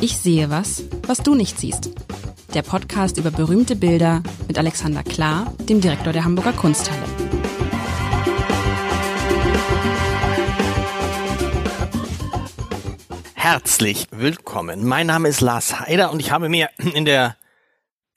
Ich sehe was, was du nicht siehst. Der Podcast über berühmte Bilder mit Alexander Klar, dem Direktor der Hamburger Kunsthalle. Herzlich willkommen. Mein Name ist Lars Heider und ich habe mir in der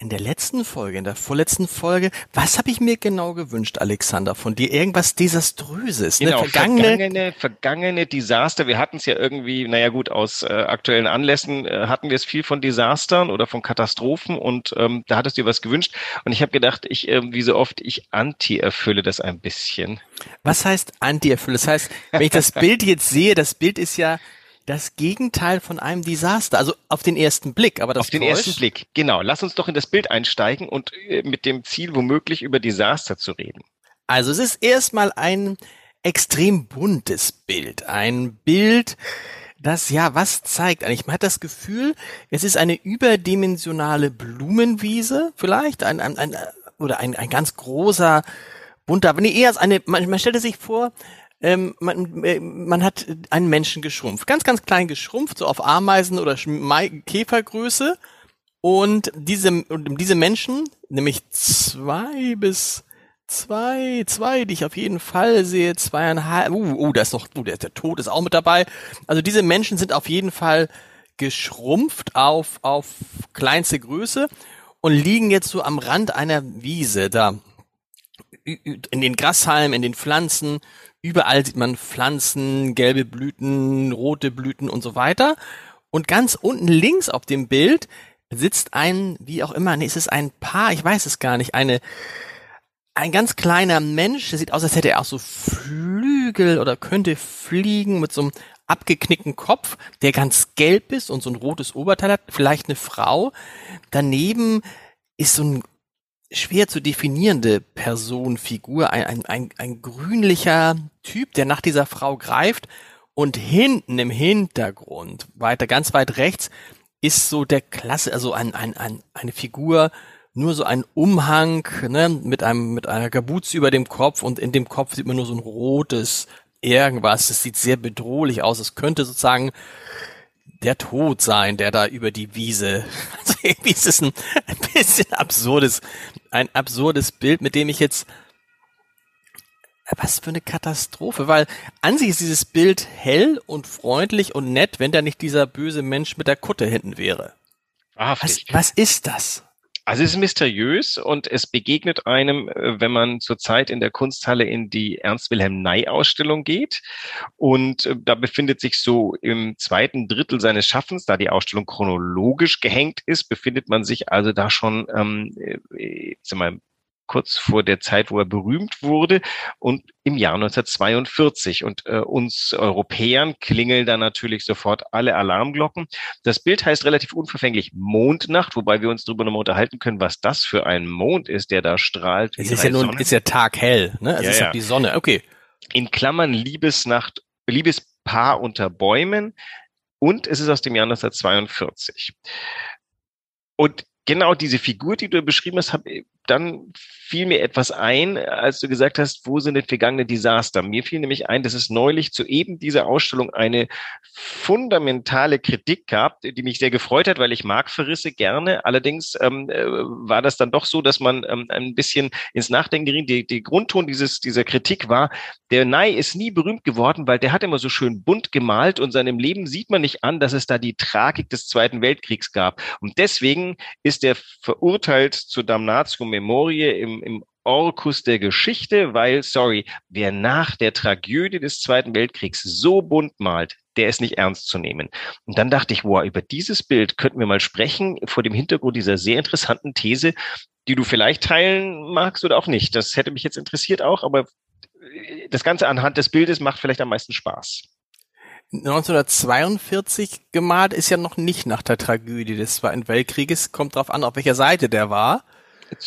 in der letzten Folge, in der vorletzten Folge, was habe ich mir genau gewünscht, Alexander, von dir? Irgendwas Desaströses. Genau, ne? vergangene, vergangene, vergangene Desaster. Wir hatten es ja irgendwie, naja gut, aus äh, aktuellen Anlässen äh, hatten wir es viel von Desastern oder von Katastrophen und ähm, da hattest du dir was gewünscht. Und ich habe gedacht, ich, äh, wie so oft, ich anti-erfülle das ein bisschen. Was heißt anti-erfülle? Das heißt, wenn ich das Bild jetzt sehe, das Bild ist ja das Gegenteil von einem Desaster. Also auf den ersten Blick, aber das Auf den ersten Blick, genau. Lass uns doch in das Bild einsteigen und äh, mit dem Ziel womöglich über Desaster zu reden. Also es ist erstmal ein extrem buntes Bild. Ein Bild, das ja was zeigt eigentlich. Man hat das Gefühl, es ist eine überdimensionale Blumenwiese vielleicht, ein, ein, ein oder ein, ein ganz großer bunter, nee, eher als eine, man, man stellte sich vor, ähm, man, äh, man hat einen Menschen geschrumpft. Ganz, ganz klein geschrumpft, so auf Ameisen- oder Käfergröße. Und diese, diese Menschen, nämlich zwei bis zwei, zwei, die ich auf jeden Fall sehe, zweieinhalb, uh, uh, da ist noch, uh, der, der Tod ist auch mit dabei. Also diese Menschen sind auf jeden Fall geschrumpft auf, auf kleinste Größe und liegen jetzt so am Rand einer Wiese da. In den Grashalmen, in den Pflanzen, Überall sieht man Pflanzen, gelbe Blüten, rote Blüten und so weiter. Und ganz unten links auf dem Bild sitzt ein, wie auch immer, nee, es ist ein Paar, ich weiß es gar nicht, eine, ein ganz kleiner Mensch, der sieht aus, als hätte er auch so Flügel oder könnte fliegen mit so einem abgeknickten Kopf, der ganz gelb ist und so ein rotes Oberteil hat, vielleicht eine Frau. Daneben ist so ein schwer zu definierende Person, Figur, ein, ein, ein, ein grünlicher Typ, der nach dieser Frau greift und hinten im Hintergrund, weiter, ganz weit rechts, ist so der Klasse, also ein, ein, ein, eine Figur, nur so ein Umhang, ne, mit einem, mit einer Kapuze über dem Kopf und in dem Kopf sieht man nur so ein rotes irgendwas. Das sieht sehr bedrohlich aus. Es könnte sozusagen der Tod sein, der da über die Wiese. Also irgendwie ist es ein, ein bisschen absurdes, ein absurdes Bild, mit dem ich jetzt was für eine Katastrophe, weil an sich ist dieses Bild hell und freundlich und nett, wenn da nicht dieser böse Mensch mit der Kutte hinten wäre. Was, was ist das? Also es ist mysteriös und es begegnet einem, äh, wenn man zurzeit in der Kunsthalle in die Ernst-Wilhelm-Ney-Ausstellung geht. Und äh, da befindet sich so im zweiten Drittel seines Schaffens, da die Ausstellung chronologisch gehängt ist, befindet man sich also da schon ähm, äh, mal, kurz vor der Zeit, wo er berühmt wurde und im Jahr 1942. Und äh, uns Europäern klingeln da natürlich sofort alle Alarmglocken. Das Bild heißt relativ unverfänglich Mondnacht, wobei wir uns darüber nochmal unterhalten können, was das für ein Mond ist, der da strahlt. Es ist ja nun, ist ja Tag hell, ne? Es ja, ist ja die Sonne, okay. In Klammern Liebesnacht, Liebespaar unter Bäumen und es ist aus dem Jahr 1942. Und genau diese Figur, die du beschrieben hast, hab, dann fiel mir etwas ein, als du gesagt hast, wo sind denn vergangene Desaster? Mir fiel nämlich ein, dass es neulich zu eben dieser Ausstellung eine fundamentale Kritik gab, die mich sehr gefreut hat, weil ich mag Verrisse gerne. Allerdings ähm, äh, war das dann doch so, dass man ähm, ein bisschen ins Nachdenken geriet. Die, die Grundton dieses, dieser Kritik war, der Nye ist nie berühmt geworden, weil der hat immer so schön bunt gemalt und seinem Leben sieht man nicht an, dass es da die Tragik des Zweiten Weltkriegs gab. Und deswegen ist er verurteilt zur Damnatio Memorie im, im Orkus der Geschichte, weil, sorry, wer nach der Tragödie des Zweiten Weltkriegs so bunt malt, der ist nicht ernst zu nehmen. Und dann dachte ich, wow, über dieses Bild könnten wir mal sprechen, vor dem Hintergrund dieser sehr interessanten These, die du vielleicht teilen magst oder auch nicht. Das hätte mich jetzt interessiert auch, aber das Ganze anhand des Bildes macht vielleicht am meisten Spaß. 1942 gemalt ist ja noch nicht nach der Tragödie des Zweiten Weltkrieges. Kommt drauf an, auf welcher Seite der war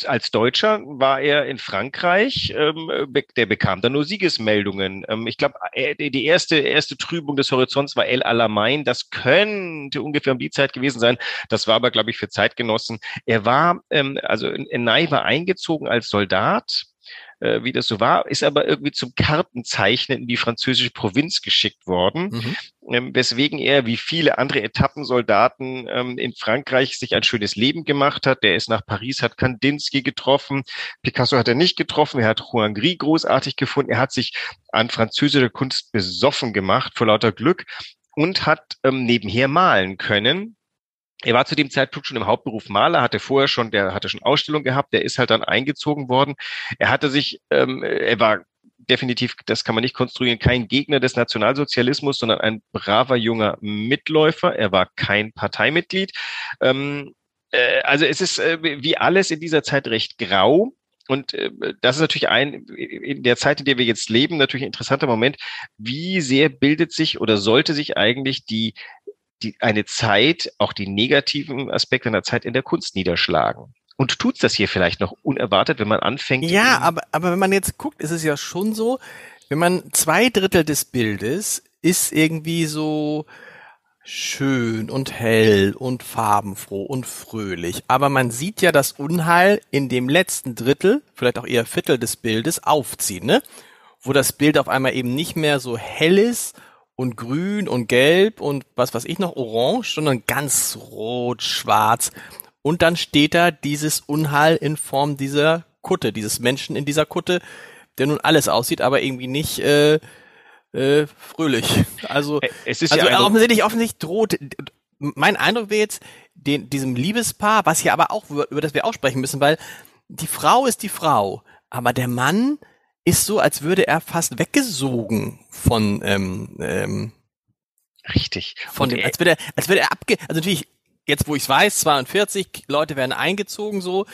als Deutscher war er in Frankreich, ähm, der bekam dann nur Siegesmeldungen. Ähm, ich glaube, äh, die erste, erste Trübung des Horizonts war El Alamein. Das könnte ungefähr um die Zeit gewesen sein. Das war aber, glaube ich, für Zeitgenossen. Er war, ähm, also Ney war eingezogen als Soldat äh, wie das so war, ist aber irgendwie zum Kartenzeichnen in die französische Provinz geschickt worden, mhm. ähm, weswegen er wie viele andere Etappensoldaten ähm, in Frankreich sich ein schönes Leben gemacht hat. Der ist nach Paris, hat Kandinsky getroffen, Picasso hat er nicht getroffen, er hat Juan Gris großartig gefunden, er hat sich an französischer Kunst besoffen gemacht vor lauter Glück und hat ähm, nebenher malen können. Er war zu dem Zeitpunkt schon im Hauptberuf Maler, hatte vorher schon, der hatte schon Ausstellung gehabt, der ist halt dann eingezogen worden. Er hatte sich, ähm, er war definitiv, das kann man nicht konstruieren, kein Gegner des Nationalsozialismus, sondern ein braver junger Mitläufer. Er war kein Parteimitglied. Ähm, äh, also es ist äh, wie alles in dieser Zeit recht grau. Und äh, das ist natürlich ein, in der Zeit, in der wir jetzt leben, natürlich ein interessanter Moment. Wie sehr bildet sich oder sollte sich eigentlich die, die eine Zeit, auch die negativen Aspekte einer Zeit in der Kunst niederschlagen? Und tut's das hier vielleicht noch unerwartet, wenn man anfängt? Ja, aber, aber wenn man jetzt guckt, ist es ja schon so, wenn man zwei Drittel des Bildes ist irgendwie so, schön und hell und farbenfroh und fröhlich. Aber man sieht ja das Unheil in dem letzten Drittel, vielleicht auch eher Viertel des Bildes, aufziehen, ne? Wo das Bild auf einmal eben nicht mehr so hell ist und grün und gelb und was weiß ich noch, orange, sondern ganz rot, schwarz. Und dann steht da dieses Unheil in Form dieser Kutte, dieses Menschen in dieser Kutte, der nun alles aussieht, aber irgendwie nicht äh, äh, fröhlich. Also, es ist also ja offensichtlich, offensichtlich droht. Mein Eindruck wäre jetzt, den, diesem Liebespaar, was hier aber auch, über das wir auch sprechen müssen, weil die Frau ist die Frau, aber der Mann ist so, als würde er fast weggesogen von ähm, ähm, richtig von dem, als würde er, als würde er abge, also natürlich jetzt, wo ich es weiß, 42 Leute werden eingezogen so.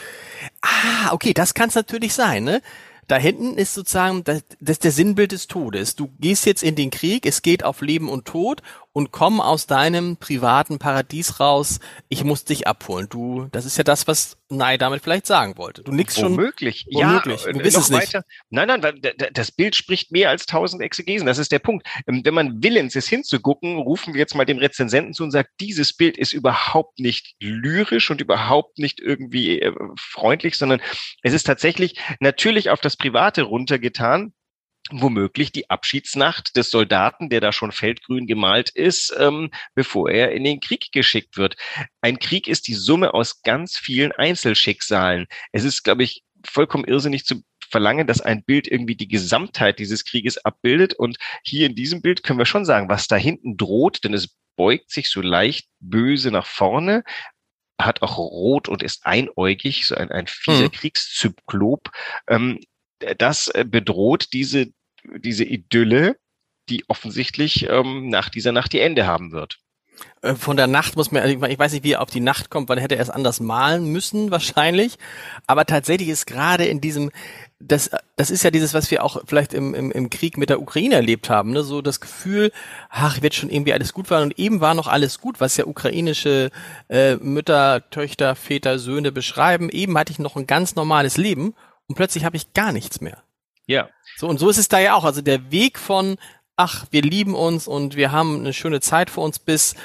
Ah, okay, das kann es natürlich sein, ne? da hinten ist sozusagen das, das ist der Sinnbild des Todes. Du gehst jetzt in den Krieg, es geht auf Leben und Tod und komm aus deinem privaten Paradies raus. Ich muss dich abholen. Du, das ist ja das, was Nei damit vielleicht sagen wollte. Du nix schon. Womöglich. Womöglich. Ja, du bist es nicht. Weiter. Nein, nein, das Bild spricht mehr als tausend Exegesen. Das ist der Punkt. Ähm, wenn man willens ist hinzugucken, rufen wir jetzt mal dem Rezensenten zu und sagt, dieses Bild ist überhaupt nicht lyrisch und überhaupt nicht irgendwie äh, freundlich, sondern es ist tatsächlich natürlich auf das Private runtergetan womöglich die Abschiedsnacht des Soldaten, der da schon feldgrün gemalt ist, ähm, bevor er in den Krieg geschickt wird. Ein Krieg ist die Summe aus ganz vielen Einzelschicksalen. Es ist, glaube ich, vollkommen irrsinnig zu verlangen, dass ein Bild irgendwie die Gesamtheit dieses Krieges abbildet. Und hier in diesem Bild können wir schon sagen, was da hinten droht, denn es beugt sich so leicht böse nach vorne, hat auch rot und ist einäugig, so ein, ein fieser mhm. Kriegszyklop. Ähm, das äh, bedroht diese, diese Idylle, die offensichtlich ähm, nach dieser Nacht die Ende haben wird. Äh, von der Nacht muss man, ich weiß nicht, wie er auf die Nacht kommt, weil er hätte er es anders malen müssen, wahrscheinlich. Aber tatsächlich ist gerade in diesem, das, das ist ja dieses, was wir auch vielleicht im, im, im Krieg mit der Ukraine erlebt haben, ne? so das Gefühl, ach, wird schon irgendwie alles gut werden und eben war noch alles gut, was ja ukrainische äh, Mütter, Töchter, Väter, Söhne beschreiben. Eben hatte ich noch ein ganz normales Leben und plötzlich habe ich gar nichts mehr. Ja. So, und so ist es da ja auch. Also der Weg von, ach, wir lieben uns und wir haben eine schöne Zeit vor uns bis,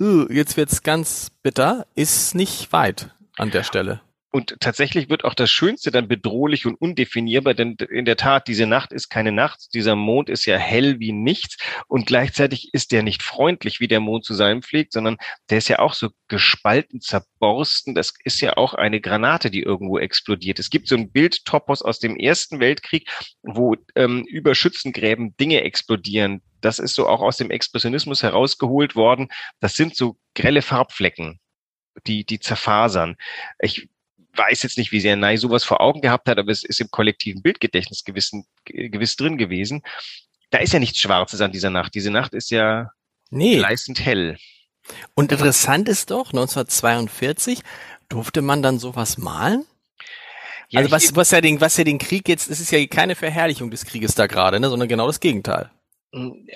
uh, jetzt wird's ganz bitter, ist nicht weit an der Stelle. Und tatsächlich wird auch das Schönste dann bedrohlich und undefinierbar, denn in der Tat, diese Nacht ist keine Nacht, dieser Mond ist ja hell wie nichts und gleichzeitig ist der nicht freundlich, wie der Mond zu sein pflegt, sondern der ist ja auch so gespalten, zerborsten. Das ist ja auch eine Granate, die irgendwo explodiert. Es gibt so ein Bildtopos aus dem Ersten Weltkrieg, wo ähm, über Schützengräben Dinge explodieren. Das ist so auch aus dem Expressionismus herausgeholt worden. Das sind so grelle Farbflecken die, die zerfasern. Ich weiß jetzt nicht, wie sehr Nei sowas vor Augen gehabt hat, aber es ist im kollektiven Bildgedächtnis gewissen, gewiss drin gewesen. Da ist ja nichts Schwarzes an dieser Nacht. Diese Nacht ist ja nee. gleißend hell. Und interessant ist doch, 1942 durfte man dann sowas malen? Ja, also was, was ja den, was ja den Krieg jetzt, es ist ja keine Verherrlichung des Krieges da gerade, ne, sondern genau das Gegenteil.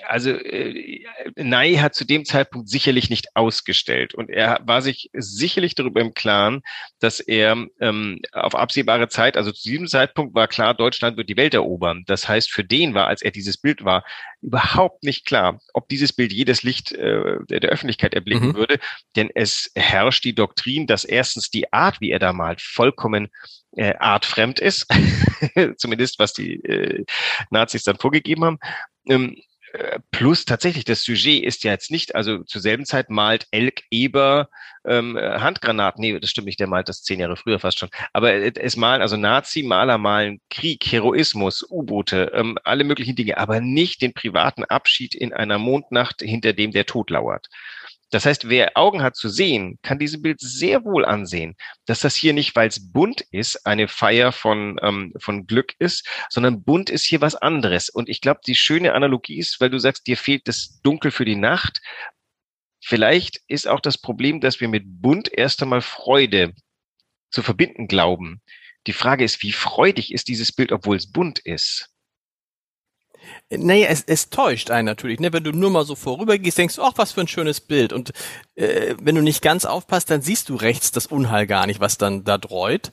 Also äh, Ney hat zu dem Zeitpunkt sicherlich nicht ausgestellt und er war sich sicherlich darüber im Klaren, dass er ähm, auf absehbare Zeit, also zu diesem Zeitpunkt war klar, Deutschland wird die Welt erobern. Das heißt, für den war, als er dieses Bild war, überhaupt nicht klar, ob dieses Bild jedes Licht äh, der Öffentlichkeit erblicken mhm. würde, denn es herrscht die Doktrin, dass erstens die Art, wie er da malt, vollkommen äh, artfremd ist, zumindest was die äh, Nazis dann vorgegeben haben. Ähm, äh, plus tatsächlich, das Sujet ist ja jetzt nicht, also zur selben Zeit malt Elk Eber ähm, Handgranaten. Nee, das stimmt nicht, der malt das zehn Jahre früher fast schon. Aber es malen, also Nazi-Maler malen Krieg, Heroismus, U-Boote, ähm, alle möglichen Dinge, aber nicht den privaten Abschied in einer Mondnacht, hinter dem der Tod lauert. Das heißt, wer Augen hat zu sehen, kann diese Bild sehr wohl ansehen, dass das hier nicht, weil es bunt ist, eine Feier von, ähm, von Glück ist, sondern bunt ist hier was anderes. Und ich glaube, die schöne Analogie ist, weil du sagst, dir fehlt das Dunkel für die Nacht. Vielleicht ist auch das Problem, dass wir mit bunt erst einmal Freude zu verbinden glauben. Die Frage ist, wie freudig ist dieses Bild, obwohl es bunt ist? Naja, es, es täuscht einen natürlich, ne? Wenn du nur mal so vorübergehst, denkst du, ach, was für ein schönes Bild. Und äh, wenn du nicht ganz aufpasst, dann siehst du rechts das Unheil gar nicht, was dann da dreut.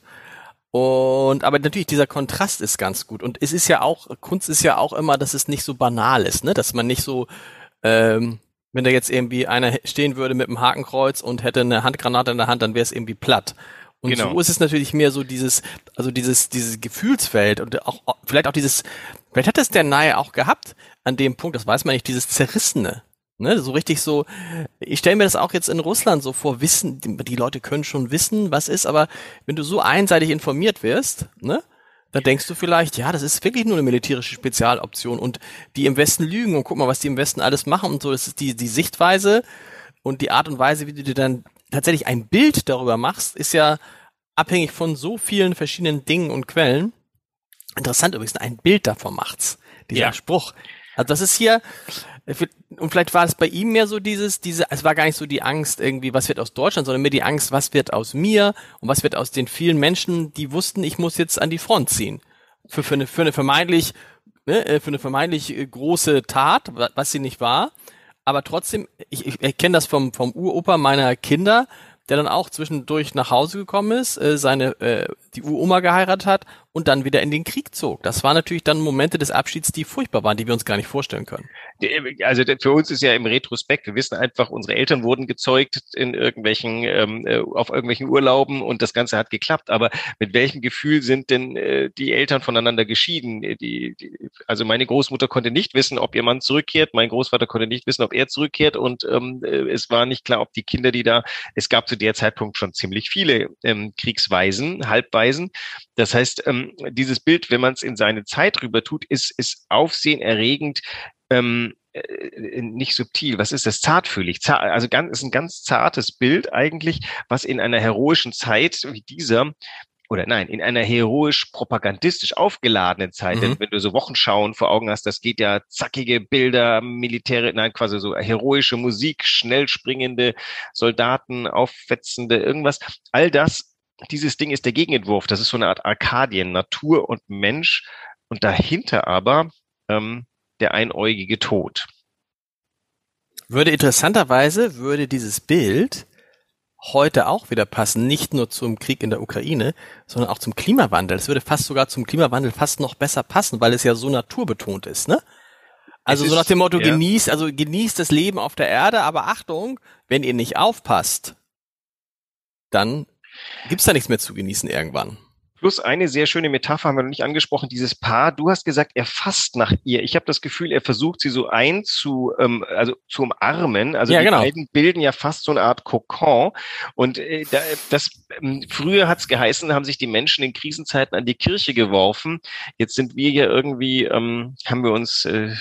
Und aber natürlich dieser Kontrast ist ganz gut. Und es ist ja auch, Kunst ist ja auch immer, dass es nicht so banal ist, ne? Dass man nicht so, ähm, wenn da jetzt irgendwie einer stehen würde mit einem Hakenkreuz und hätte eine Handgranate in der Hand, dann wäre es irgendwie platt. Und genau. so ist es natürlich mehr so dieses, also dieses, dieses Gefühlsfeld und auch, vielleicht auch dieses, vielleicht hat es der Nahe auch gehabt an dem Punkt, das weiß man nicht, dieses Zerrissene. Ne, so richtig so, ich stelle mir das auch jetzt in Russland so vor, wissen, die, die, Leute können schon wissen, was ist, aber wenn du so einseitig informiert wirst, ne, dann denkst du vielleicht, ja, das ist wirklich nur eine militärische Spezialoption und die im Westen lügen und guck mal, was die im Westen alles machen und so, das ist die, die Sichtweise und die Art und Weise, wie du dir dann tatsächlich ein Bild darüber machst, ist ja abhängig von so vielen verschiedenen Dingen und Quellen. Interessant übrigens, ein Bild davon macht's. Dieser ja. Spruch. Also das ist hier, und vielleicht war es bei ihm mehr so dieses, diese, es war gar nicht so die Angst irgendwie, was wird aus Deutschland, sondern mehr die Angst, was wird aus mir und was wird aus den vielen Menschen, die wussten, ich muss jetzt an die Front ziehen. Für, für, eine, für eine vermeintlich, ne, äh, für eine vermeintlich äh, große Tat, was sie nicht war aber trotzdem, ich, ich, ich kenne das vom, vom Uropa meiner Kinder, der dann auch zwischendurch nach Hause gekommen ist, äh, seine äh, die Uroma geheiratet hat und dann wieder in den Krieg zog. Das waren natürlich dann Momente des Abschieds, die furchtbar waren, die wir uns gar nicht vorstellen können. Also für uns ist ja im Retrospekt, wir wissen einfach, unsere Eltern wurden gezeugt in irgendwelchen, ähm, äh, auf irgendwelchen Urlauben und das Ganze hat geklappt. Aber mit welchem Gefühl sind denn äh, die Eltern voneinander geschieden? Die, die, also meine Großmutter konnte nicht wissen, ob ihr Mann zurückkehrt, mein Großvater konnte nicht wissen, ob er zurückkehrt und ähm, äh, es war nicht klar, ob die Kinder, die da, es gab zu der Zeitpunkt schon ziemlich viele ähm, Kriegsweisen, Halbweisen. Das heißt, ähm, dieses Bild, wenn man es in seine Zeit rüber tut, ist, ist aufsehenerregend, ähm, äh, nicht subtil, was ist das? Zartfühlig. Zart, also ganz, ist ein ganz zartes Bild eigentlich, was in einer heroischen Zeit wie dieser oder nein, in einer heroisch propagandistisch aufgeladenen Zeit, mhm. denn wenn du so Wochenschauen vor Augen hast, das geht ja zackige Bilder, Militäre, nein, quasi so heroische Musik, schnell springende Soldaten, auffetzende irgendwas, all das, dieses Ding ist der Gegenentwurf, das ist so eine Art Arkadien, Natur und Mensch und dahinter aber ähm, der einäugige Tod. Würde interessanterweise, würde dieses Bild heute auch wieder passen, nicht nur zum Krieg in der Ukraine, sondern auch zum Klimawandel. Es würde fast sogar zum Klimawandel fast noch besser passen, weil es ja so naturbetont ist, ne? Also ist, so nach dem Motto, ja. genießt, also genießt das Leben auf der Erde, aber Achtung, wenn ihr nicht aufpasst, dann gibt's da nichts mehr zu genießen irgendwann. Plus eine sehr schöne Metapher haben wir noch nicht angesprochen, dieses Paar. Du hast gesagt, er fasst nach ihr. Ich habe das Gefühl, er versucht sie so einzu, ähm, also zu umarmen. Also ja, die genau. beiden bilden ja fast so eine Art Kokon. Und äh, da, das ähm, früher hat es geheißen, haben sich die Menschen in Krisenzeiten an die Kirche geworfen. Jetzt sind wir ja irgendwie, ähm, haben wir uns äh,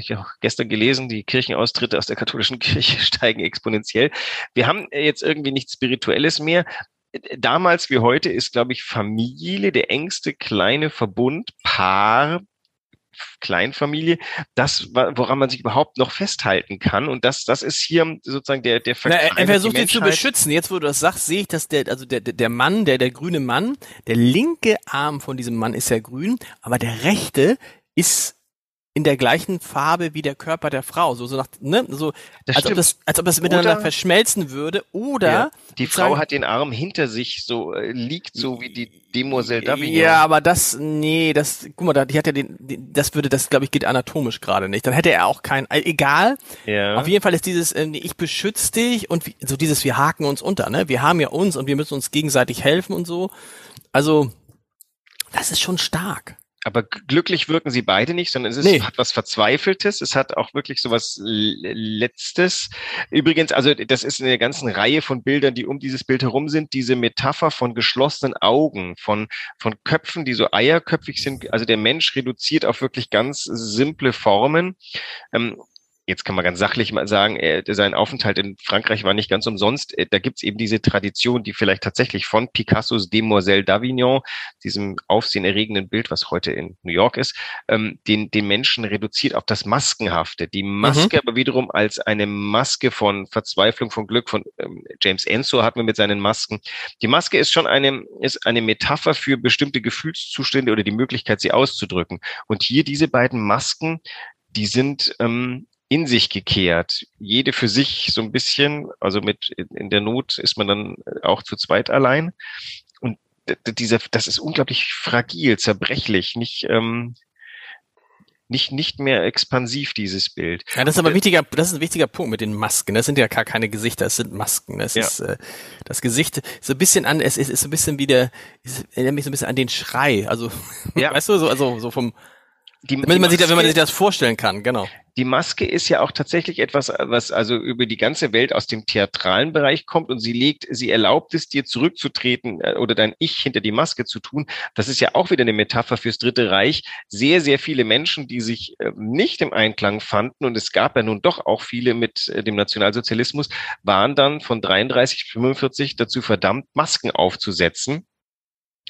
ja, gestern gelesen, die Kirchenaustritte aus der katholischen Kirche steigen exponentiell. Wir haben jetzt irgendwie nichts Spirituelles mehr damals wie heute ist, glaube ich, Familie der engste kleine Verbund, Paar, Kleinfamilie, das, woran man sich überhaupt noch festhalten kann. Und das, das ist hier sozusagen der, der Na, Er, er versucht ihn zu beschützen. Jetzt, wo du das sagst, sehe ich, dass der, also der, der Mann, der, der grüne Mann, der linke Arm von diesem Mann ist ja grün, aber der rechte ist in der gleichen Farbe wie der Körper der Frau, so, so nach, ne, so, das als ob das, als ob das miteinander oder, verschmelzen würde, oder ja, die Frau sagen, hat den Arm hinter sich, so äh, liegt so wie die Demoiselle Davignon. Ja, aber das, nee, das, guck mal, die hat ja den, das würde, das glaube ich geht anatomisch gerade nicht. Dann hätte er auch kein, äh, egal. Ja. Auf jeden Fall ist dieses, äh, ich beschütze dich und so dieses, wir haken uns unter, ne? Wir haben ja uns und wir müssen uns gegenseitig helfen und so. Also Das ist schon stark. Aber glücklich wirken sie beide nicht, sondern es ist, nee. hat was Verzweifeltes. Es hat auch wirklich so was Letztes. Übrigens, also das ist eine ganzen Reihe von Bildern, die um dieses Bild herum sind. Diese Metapher von geschlossenen Augen, von, von Köpfen, die so eierköpfig sind. Also der Mensch reduziert auf wirklich ganz simple Formen. Ähm, jetzt kann man ganz sachlich mal sagen, er, sein Aufenthalt in Frankreich war nicht ganz umsonst. Äh, da gibt's eben diese Tradition, die vielleicht tatsächlich von Picassos Demoiselle d'Avignon, diesem aufsehenerregenden Bild, was heute in New York ist, ähm, den, den Menschen reduziert auf das Maskenhafte. Die Maske mhm. aber wiederum als eine Maske von Verzweiflung, von Glück, von ähm, James Ensor hatten wir mit seinen Masken. Die Maske ist schon eine, ist eine Metapher für bestimmte Gefühlszustände oder die Möglichkeit, sie auszudrücken. Und hier diese beiden Masken, die sind ähm, in sich gekehrt. Jede für sich so ein bisschen, also mit in der Not ist man dann auch zu zweit allein. Und dieser, das ist unglaublich fragil, zerbrechlich, nicht, ähm, nicht, nicht mehr expansiv, dieses Bild. Ja, das ist aber wichtiger, das ist ein wichtiger Punkt mit den Masken. Das sind ja gar keine Gesichter, es sind Masken. Das ja. ist, äh, das Gesicht so ein bisschen an, es ist, ist so ein bisschen wie der, erinnert mich so ein bisschen an den Schrei. Also, ja. weißt du, so, also, so vom, die, wenn, man sich, wenn man sich das vorstellen kann, genau. Die Maske ist ja auch tatsächlich etwas, was also über die ganze Welt aus dem theatralen Bereich kommt und sie legt, sie erlaubt es dir zurückzutreten äh, oder dein Ich hinter die Maske zu tun. Das ist ja auch wieder eine Metapher fürs Dritte Reich. Sehr, sehr viele Menschen, die sich äh, nicht im Einklang fanden und es gab ja nun doch auch viele mit äh, dem Nationalsozialismus, waren dann von 33 45 dazu verdammt, Masken aufzusetzen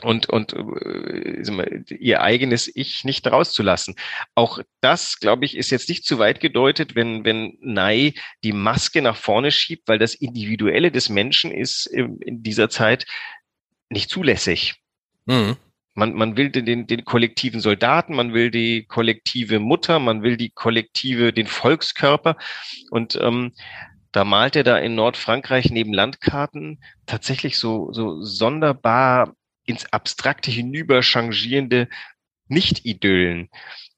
und, und äh, ihr eigenes Ich nicht rauszulassen. Auch das, glaube ich, ist jetzt nicht zu weit gedeutet, wenn, wenn Nei die Maske nach vorne schiebt, weil das Individuelle des Menschen ist in, in dieser Zeit nicht zulässig. Mhm. Man, man will den, den kollektiven Soldaten, man will die kollektive Mutter, man will die kollektive, den Volkskörper. Und ähm, da malt er da in Nordfrankreich neben Landkarten tatsächlich so, so sonderbar ins Abstrakte hinüber changierende Nicht-Idyllen.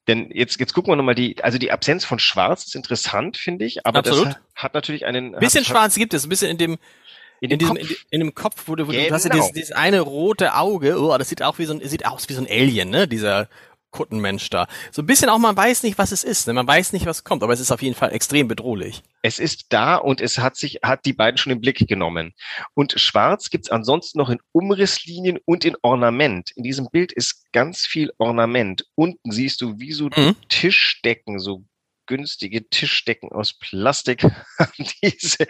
Denn jetzt, jetzt gucken wir nochmal die, also die Absenz von Schwarz ist interessant, finde ich, aber Absolut. das hat, natürlich einen. Bisschen hat, Schwarz gibt es, ein bisschen in dem, in, in, diesem, in, in, dem Kopf, wo du, wo genau. du hast ja dieses, dieses eine rote Auge, oh, das sieht auch wie so ein, sieht aus wie so ein Alien, ne, dieser Kuttenmensch da. So ein bisschen auch, man weiß nicht, was es ist, ne? man weiß nicht, was kommt, aber es ist auf jeden Fall extrem bedrohlich. Es ist da und es hat sich, hat die beiden schon im Blick genommen. Und Schwarz gibt's ansonsten noch in Umrisslinien und in Ornament. In diesem Bild ist ganz viel Ornament. Unten siehst du wie so mhm. Tischdecken, so günstige Tischdecken aus Plastik diese,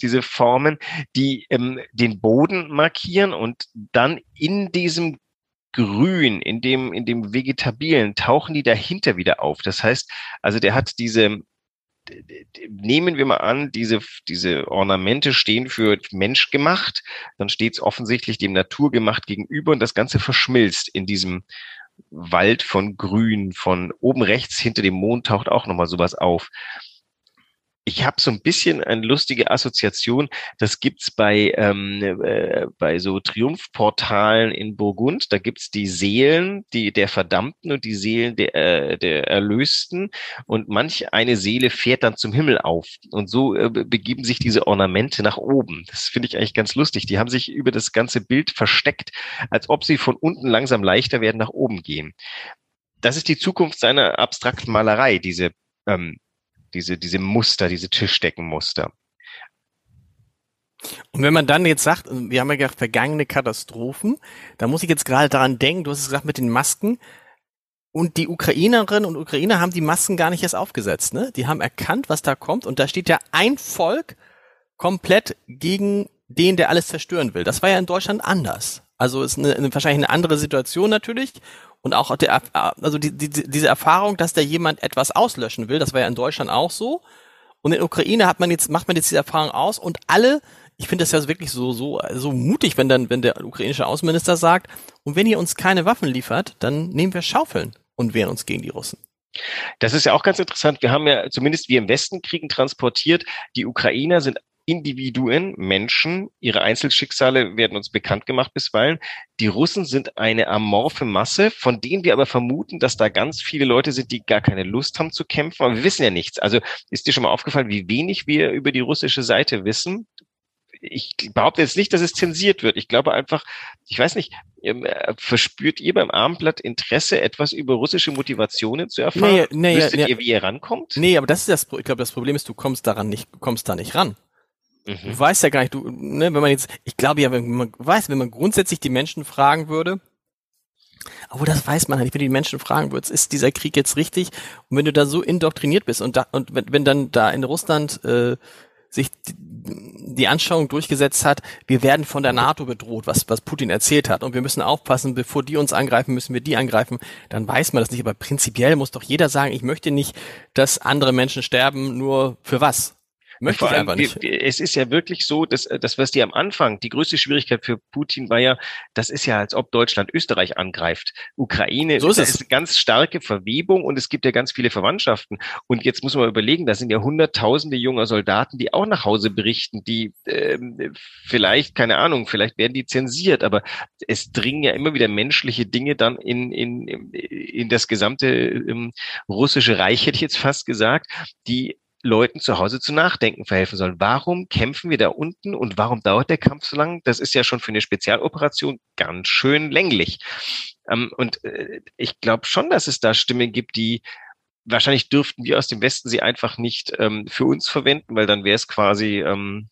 diese Formen, die ähm, den Boden markieren und dann in diesem Grün, in dem, in dem Vegetabilen, tauchen die dahinter wieder auf. Das heißt, also der hat diese, nehmen wir mal an, diese, diese Ornamente stehen für Mensch gemacht, dann steht es offensichtlich dem Naturgemacht gegenüber und das Ganze verschmilzt in diesem Wald von Grün, von oben rechts hinter dem Mond taucht auch nochmal sowas auf ich habe so ein bisschen eine lustige Assoziation. Das gibt's bei ähm, äh, bei so Triumphportalen in Burgund. Da gibt's die Seelen, die der Verdammten und die Seelen der äh, der Erlösten. Und manch eine Seele fährt dann zum Himmel auf. Und so äh, begeben sich diese Ornamente nach oben. Das finde ich eigentlich ganz lustig. Die haben sich über das ganze Bild versteckt, als ob sie von unten langsam leichter werden nach oben gehen. Das ist die Zukunft seiner abstrakten Malerei, diese ähm, diese, diese Muster, diese Tischdeckenmuster. Und wenn man dann jetzt sagt, wir haben ja gesagt, vergangene Katastrophen, da muss ich jetzt gerade daran denken, du hast es gesagt mit den Masken, und die Ukrainerinnen und Ukrainer haben die Masken gar nicht erst aufgesetzt, ne? Die haben erkannt, was da kommt, und da steht ja ein Volk komplett gegen den, der alles zerstören will. Das war ja in Deutschland anders. Also ist eine, eine, wahrscheinlich eine andere Situation natürlich. Und auch der, also die, die, diese Erfahrung, dass da jemand etwas auslöschen will, das war ja in Deutschland auch so. Und in der Ukraine hat man jetzt, macht man jetzt diese Erfahrung aus und alle, ich finde das ja wirklich so, so, so mutig, wenn dann, wenn der ukrainische Außenminister sagt, und wenn ihr uns keine Waffen liefert, dann nehmen wir Schaufeln und wehren uns gegen die Russen. Das ist ja auch ganz interessant. Wir haben ja zumindest wir im Westen Kriegen transportiert. Die Ukrainer sind Individuen, Menschen, ihre Einzelschicksale werden uns bekannt gemacht bisweilen. Die Russen sind eine amorphe Masse, von denen wir aber vermuten, dass da ganz viele Leute sind, die gar keine Lust haben zu kämpfen. Aber wir wissen ja nichts. Also ist dir schon mal aufgefallen, wie wenig wir über die russische Seite wissen? ich behaupte jetzt nicht, dass es zensiert wird. Ich glaube einfach, ich weiß nicht, ähm, äh, verspürt ihr beim Abendblatt Interesse, etwas über russische Motivationen zu erfahren? Nee, nee, Wüsstet nee, ihr, wie ihr rankommt? Nee, aber das ist das, ich glaube, das Problem ist, du kommst daran nicht, kommst da nicht ran. Mhm. Du weißt ja gar nicht, du, ne, wenn man jetzt, ich glaube ja, wenn man weiß, wenn man grundsätzlich die Menschen fragen würde, obwohl das weiß man halt, wenn du die Menschen fragen würdest, ist dieser Krieg jetzt richtig? Und wenn du da so indoktriniert bist und da, und wenn, wenn dann da in Russland äh, sich die Anschauung durchgesetzt hat, wir werden von der NATO bedroht, was, was Putin erzählt hat. Und wir müssen aufpassen, bevor die uns angreifen, müssen wir die angreifen. Dann weiß man das nicht. Aber prinzipiell muss doch jeder sagen, ich möchte nicht, dass andere Menschen sterben, nur für was? Möchte ich einfach nicht. Es ist ja wirklich so, dass das, was die am Anfang, die größte Schwierigkeit für Putin war ja, das ist ja, als ob Deutschland Österreich angreift. Ukraine, so ist es. ist eine ganz starke Verwebung und es gibt ja ganz viele Verwandtschaften. Und jetzt muss man überlegen, da sind ja hunderttausende junger Soldaten, die auch nach Hause berichten, die ähm, vielleicht, keine Ahnung, vielleicht werden die zensiert, aber es dringen ja immer wieder menschliche Dinge dann in, in, in das gesamte ähm, russische Reich, hätte ich jetzt fast gesagt, die Leuten zu Hause zu nachdenken verhelfen sollen. Warum kämpfen wir da unten und warum dauert der Kampf so lang? Das ist ja schon für eine Spezialoperation ganz schön länglich. Ähm, und äh, ich glaube schon, dass es da Stimmen gibt, die wahrscheinlich dürften wir aus dem Westen sie einfach nicht ähm, für uns verwenden, weil dann wäre es quasi ähm,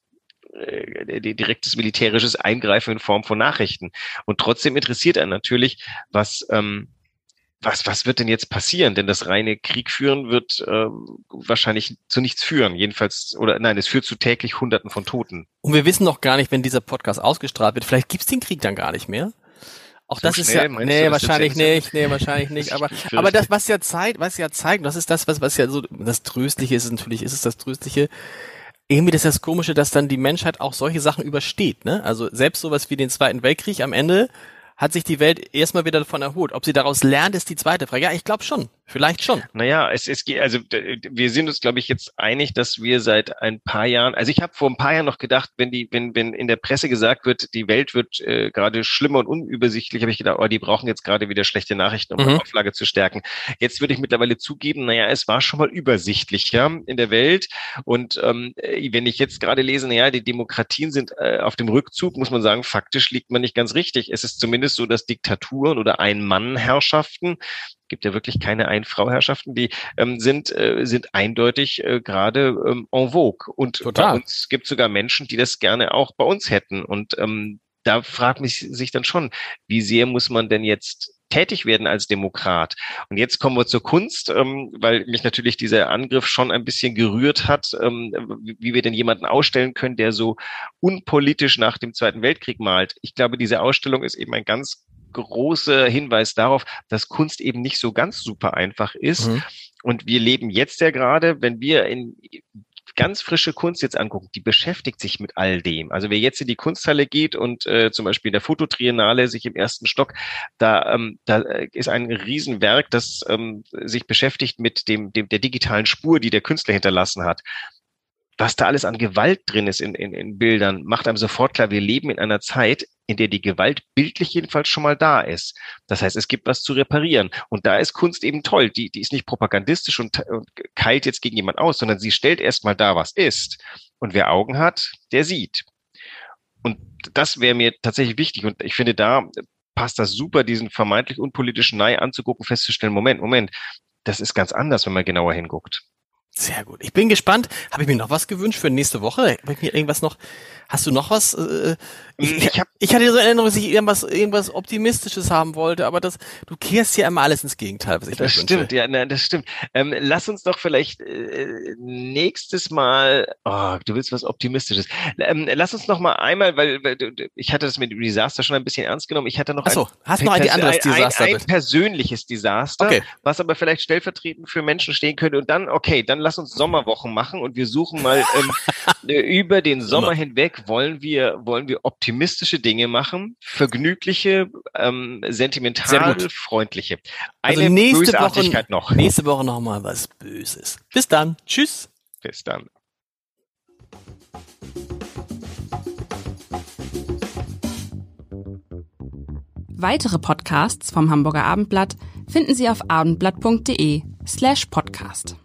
äh, direktes militärisches Eingreifen in Form von Nachrichten. Und trotzdem interessiert er natürlich, was ähm, was, was wird denn jetzt passieren? Denn das reine Krieg führen wird äh, wahrscheinlich zu nichts führen. Jedenfalls, oder nein, es führt zu täglich Hunderten von Toten. Und wir wissen noch gar nicht, wenn dieser Podcast ausgestrahlt wird, vielleicht gibt's den Krieg dann gar nicht mehr. Auch so das ist ja, nee, du, wahrscheinlich nicht, nee, wahrscheinlich nicht, aber, aber das, was ja zeigt, was ja zeigt, das ist das, was, was ja so, das Tröstliche ist, natürlich ist es das Tröstliche, irgendwie das ist das Komische, dass dann die Menschheit auch solche Sachen übersteht, ne? Also selbst sowas wie den Zweiten Weltkrieg am Ende hat sich die Welt erstmal wieder davon erholt. Ob sie daraus lernt, ist die zweite Frage. Ja, ich glaube schon. Vielleicht schon. Naja, es, es geht, also wir sind uns, glaube ich, jetzt einig, dass wir seit ein paar Jahren, also ich habe vor ein paar Jahren noch gedacht, wenn die, wenn, wenn in der Presse gesagt wird, die Welt wird äh, gerade schlimmer und unübersichtlich, habe ich gedacht, oh, die brauchen jetzt gerade wieder schlechte Nachrichten, um mhm. die Auflage zu stärken. Jetzt würde ich mittlerweile zugeben, naja, es war schon mal übersichtlicher in der Welt. Und ähm, wenn ich jetzt gerade lese, naja, die Demokratien sind äh, auf dem Rückzug, muss man sagen, faktisch liegt man nicht ganz richtig. Es ist zumindest so, dass Diktaturen oder Ein-Mann-Herrschaften gibt ja wirklich keine Ein-Frau-Herrschaften, die ähm, sind, äh, sind eindeutig äh, gerade ähm, en vogue. Und Total. bei uns gibt sogar Menschen, die das gerne auch bei uns hätten. Und ähm, da fragt mich sich dann schon, wie sehr muss man denn jetzt tätig werden als Demokrat. Und jetzt kommen wir zur Kunst, ähm, weil mich natürlich dieser Angriff schon ein bisschen gerührt hat, ähm, wie wir denn jemanden ausstellen können, der so unpolitisch nach dem Zweiten Weltkrieg malt. Ich glaube, diese Ausstellung ist eben ein ganz großer Hinweis darauf, dass Kunst eben nicht so ganz super einfach ist. Mhm. Und wir leben jetzt ja gerade, wenn wir in ganz frische Kunst jetzt angucken, die beschäftigt sich mit all dem. Also wer jetzt in die Kunsthalle geht und äh, zum Beispiel in der Fototriennale sich im ersten Stock, da, ähm, da äh, ist ein Riesenwerk, das ähm, sich beschäftigt mit dem, dem der digitalen Spur, die der Künstler hinterlassen hat was da alles an Gewalt drin ist in, in, in Bildern, macht einem sofort klar, wir leben in einer Zeit, in der die Gewalt bildlich jedenfalls schon mal da ist. Das heißt, es gibt was zu reparieren. Und da ist Kunst eben toll. Die, die ist nicht propagandistisch und, und keilt jetzt gegen jemand aus, sondern sie stellt erstmal da, was ist. Und wer Augen hat, der sieht. Und das wäre mir tatsächlich wichtig. Und ich finde, da passt das super, diesen vermeintlich unpolitischen Nei anzugucken, festzustellen, Moment, Moment, das ist ganz anders, wenn man genauer hinguckt. Sehr gut. Ich bin gespannt. Habe ich mir noch was gewünscht für nächste Woche? Habe ich mir irgendwas noch? Hast du noch was? Äh, ich, ich, hab, ich hatte so eine Erinnerung, dass ich irgendwas, irgendwas Optimistisches haben wollte, aber das, du kehrst ja immer alles ins Gegenteil, was ich Das stimmt, wünsche. ja, nein, das stimmt. Ähm, lass uns doch vielleicht äh, nächstes Mal, oh, du willst was Optimistisches. Ähm, lass uns noch mal einmal, weil, weil ich hatte das mit dem Desaster schon ein bisschen ernst genommen. Ich hatte noch Ach so, ein, hast noch ein, ein anderes Desaster? Ein, ein, persönliches Desaster, okay. was aber vielleicht stellvertretend für Menschen stehen könnte. Und dann, okay, dann lass uns Sommerwochen machen und wir suchen mal ähm, über den Sommer hinweg wollen wir, wollen wir optimistische Dinge machen, vergnügliche, ähm, sentimental, freundliche. Also Eine also nächste Woche noch. Nächste Woche noch mal was Böses. Bis dann. Tschüss. Bis dann. Weitere Podcasts vom Hamburger Abendblatt finden Sie auf abendblatt.de slash podcast.